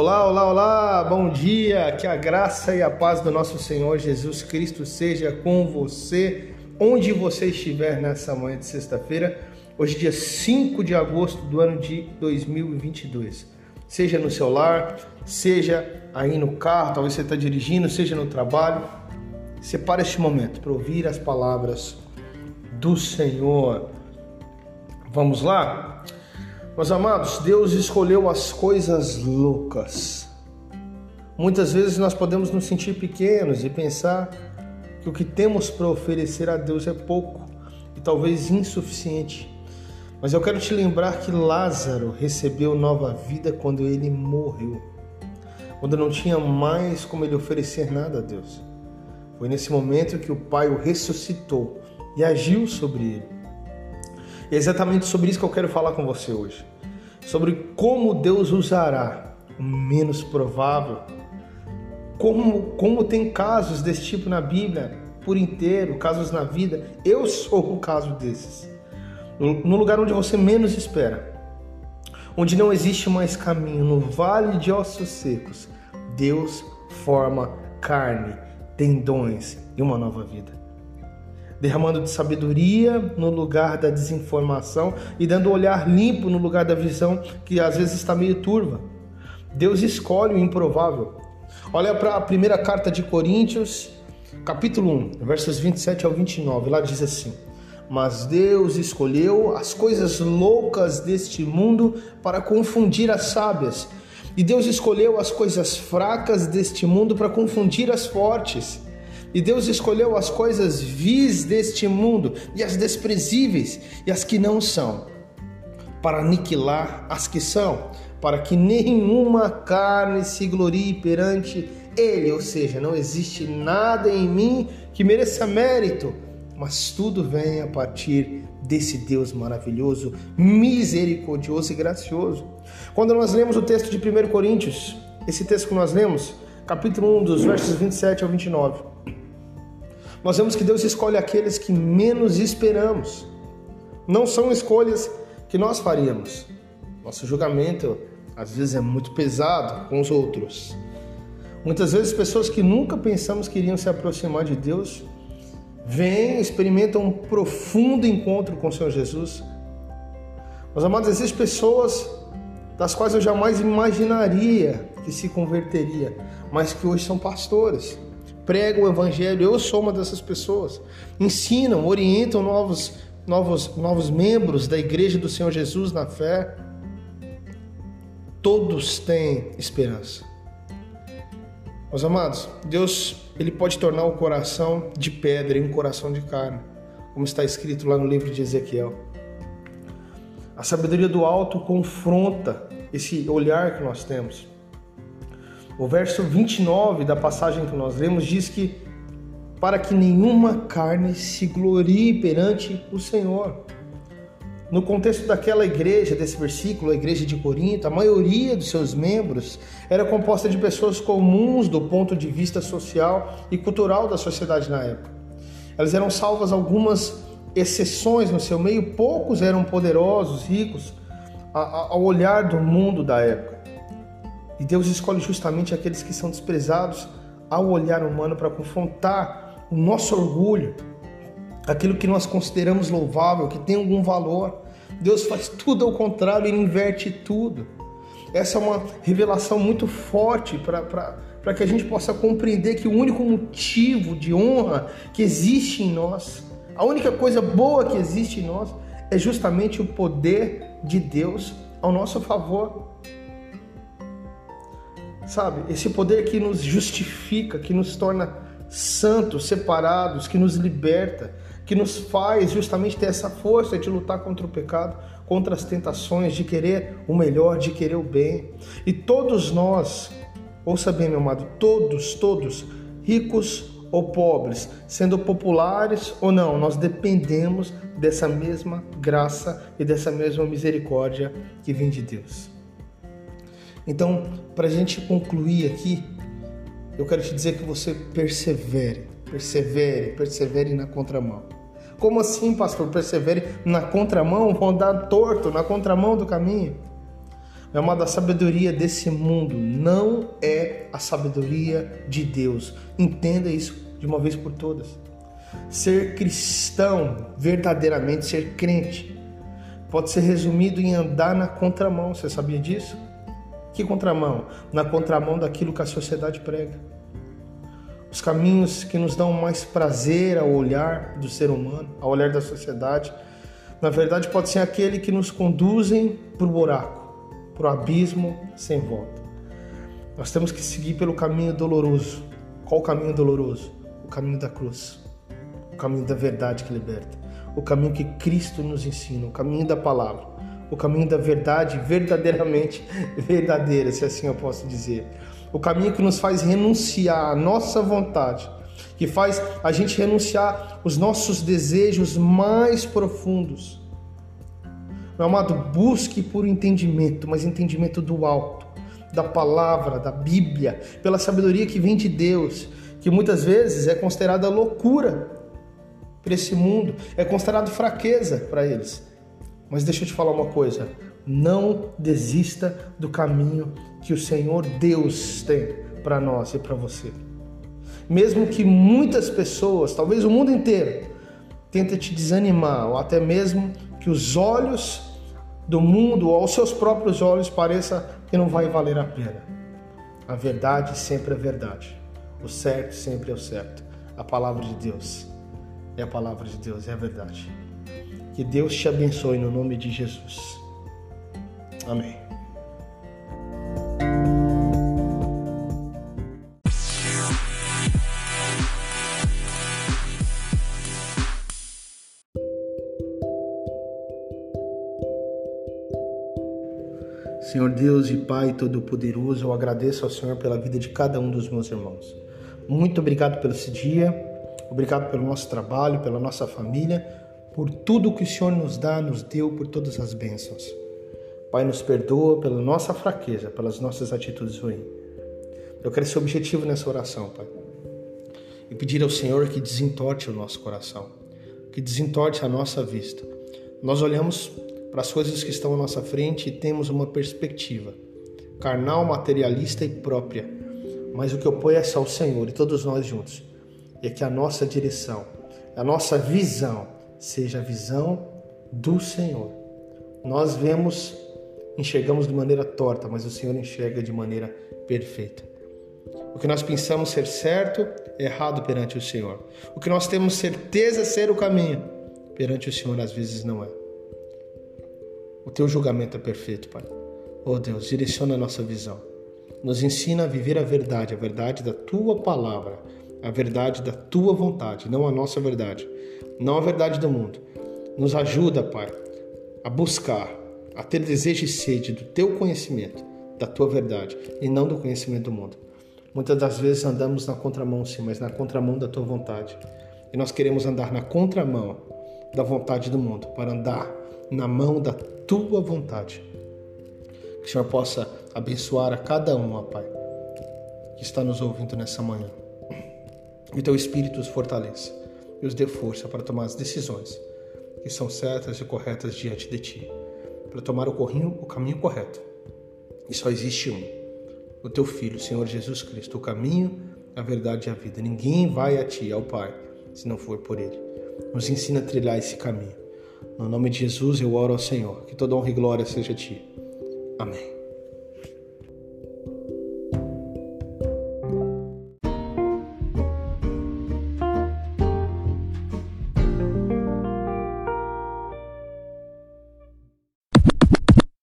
Olá, olá, olá, bom dia, que a graça e a paz do nosso Senhor Jesus Cristo seja com você, onde você estiver nessa manhã de sexta-feira, hoje, dia 5 de agosto do ano de 2022. Seja no seu lar, seja aí no carro, talvez você está dirigindo, seja no trabalho, separe este momento para ouvir as palavras do Senhor. Vamos lá? Meus amados, Deus escolheu as coisas loucas. Muitas vezes nós podemos nos sentir pequenos e pensar que o que temos para oferecer a Deus é pouco e talvez insuficiente. Mas eu quero te lembrar que Lázaro recebeu nova vida quando ele morreu, quando não tinha mais como ele oferecer nada a Deus. Foi nesse momento que o Pai o ressuscitou e agiu sobre ele. E é exatamente sobre isso que eu quero falar com você hoje. Sobre como Deus usará o menos provável. Como, como tem casos desse tipo na Bíblia por inteiro, casos na vida. Eu sou um caso desses. No lugar onde você menos espera, onde não existe mais caminho, no vale de ossos secos, Deus forma carne, tendões e uma nova vida derramando de sabedoria no lugar da desinformação e dando olhar limpo no lugar da visão que às vezes está meio turva. Deus escolhe o improvável. Olha para a primeira carta de Coríntios, capítulo 1, versos 27 ao 29. Lá diz assim: Mas Deus escolheu as coisas loucas deste mundo para confundir as sábias. E Deus escolheu as coisas fracas deste mundo para confundir as fortes. E Deus escolheu as coisas vis deste mundo e as desprezíveis e as que não são, para aniquilar as que são, para que nenhuma carne se glorie perante Ele. Ou seja, não existe nada em mim que mereça mérito, mas tudo vem a partir desse Deus maravilhoso, misericordioso e gracioso. Quando nós lemos o texto de 1 Coríntios, esse texto que nós lemos, capítulo 1, dos versos 27 ao 29, nós vemos que Deus escolhe aqueles que menos esperamos. Não são escolhas que nós faríamos. Nosso julgamento às vezes é muito pesado com os outros. Muitas vezes pessoas que nunca pensamos que iriam se aproximar de Deus vêm, experimentam um profundo encontro com o Senhor Jesus. Mas amados, existem pessoas das quais eu jamais imaginaria que se converteria, mas que hoje são pastores pregam o evangelho. Eu sou uma dessas pessoas. Ensinam, orientam novos, novos, novos membros da igreja do Senhor Jesus na fé. Todos têm esperança. Meus amados, Deus ele pode tornar o coração de pedra em um coração de carne, como está escrito lá no livro de Ezequiel. A sabedoria do alto confronta esse olhar que nós temos. O verso 29 da passagem que nós lemos diz que para que nenhuma carne se glorie perante o Senhor. No contexto daquela igreja, desse versículo, a igreja de Corinto, a maioria dos seus membros era composta de pessoas comuns do ponto de vista social e cultural da sociedade na época. Elas eram salvas algumas exceções no seu meio, poucos eram poderosos, ricos, ao olhar do mundo da época. E Deus escolhe justamente aqueles que são desprezados ao olhar humano para confrontar o nosso orgulho, aquilo que nós consideramos louvável, que tem algum valor. Deus faz tudo ao contrário, ele inverte tudo. Essa é uma revelação muito forte para que a gente possa compreender que o único motivo de honra que existe em nós, a única coisa boa que existe em nós, é justamente o poder de Deus ao nosso favor. Sabe? Esse poder que nos justifica, que nos torna santos, separados, que nos liberta, que nos faz justamente ter essa força de lutar contra o pecado, contra as tentações, de querer o melhor, de querer o bem. E todos nós, ouça bem, meu amado, todos, todos, ricos ou pobres, sendo populares ou não, nós dependemos dessa mesma graça e dessa mesma misericórdia que vem de Deus. Então, para a gente concluir aqui, eu quero te dizer que você persevere, persevere, persevere na contramão. Como assim, pastor? Persevere na contramão, vão dar torto, na contramão do caminho. é uma da sabedoria desse mundo, não é a sabedoria de Deus. Entenda isso de uma vez por todas. Ser cristão, verdadeiramente ser crente, pode ser resumido em andar na contramão. Você sabia disso? Que contramão? Na contramão daquilo que a sociedade prega. Os caminhos que nos dão mais prazer ao olhar do ser humano, ao olhar da sociedade, na verdade pode ser aquele que nos conduzem para o buraco, para o abismo sem volta. Nós temos que seguir pelo caminho doloroso. Qual o caminho doloroso? O caminho da cruz, o caminho da verdade que liberta, o caminho que Cristo nos ensina, o caminho da palavra, o caminho da verdade verdadeiramente verdadeira, se assim eu posso dizer. O caminho que nos faz renunciar à nossa vontade, que faz a gente renunciar os nossos desejos mais profundos. Meu amado, busque por entendimento, mas entendimento do alto, da palavra, da Bíblia, pela sabedoria que vem de Deus, que muitas vezes é considerada loucura para esse mundo, é considerado fraqueza para eles. Mas deixa eu te falar uma coisa: não desista do caminho que o Senhor Deus tem para nós e para você. Mesmo que muitas pessoas, talvez o mundo inteiro, tentem te desanimar, ou até mesmo que os olhos do mundo ou aos seus próprios olhos pareça que não vai valer a pena. A verdade sempre é verdade. O certo sempre é o certo. A palavra de Deus é a palavra de Deus, é a verdade. Que Deus te abençoe no nome de Jesus. Amém. Senhor Deus e Pai Todo-Poderoso, eu agradeço ao Senhor pela vida de cada um dos meus irmãos. Muito obrigado pelo esse dia, obrigado pelo nosso trabalho, pela nossa família, por tudo que o Senhor nos dá, nos deu, por todas as bênçãos. Pai, nos perdoa pela nossa fraqueza, pelas nossas atitudes ruins. Eu quero ser objetivo nessa oração, Pai. E pedir ao Senhor que desentorte o nosso coração, que desentorte a nossa vista. Nós olhamos para as coisas que estão à nossa frente e temos uma perspectiva carnal, materialista e própria. Mas o que opõe é só o Senhor e todos nós juntos. E é que a nossa direção, a nossa visão seja a visão do Senhor. Nós vemos enxergamos de maneira torta, mas o Senhor enxerga de maneira perfeita. O que nós pensamos ser certo é errado perante o Senhor. O que nós temos certeza ser o caminho, perante o Senhor às vezes não é. O teu julgamento é perfeito, Pai. Oh Deus, direciona a nossa visão. Nos ensina a viver a verdade, a verdade da tua palavra, a verdade da tua vontade, não a nossa verdade, não a verdade do mundo. Nos ajuda, Pai, a buscar a ter desejo e sede do teu conhecimento, da tua verdade e não do conhecimento do mundo. Muitas das vezes andamos na contramão, sim, mas na contramão da tua vontade. E nós queremos andar na contramão da vontade do mundo, para andar na mão da tua vontade. Que o Senhor possa abençoar a cada um, ó Pai, que está nos ouvindo nessa manhã. Que teu Espírito os fortaleça e os dê força para tomar as decisões que são certas e corretas diante de Ti para tomar o, corrinho, o caminho correto. E só existe um: o teu Filho, Senhor Jesus Cristo, o caminho, a verdade e a vida. Ninguém vai a ti, ao Pai, se não for por Ele. Nos ensina a trilhar esse caminho. No nome de Jesus eu oro ao Senhor, que toda honra e glória seja a ti.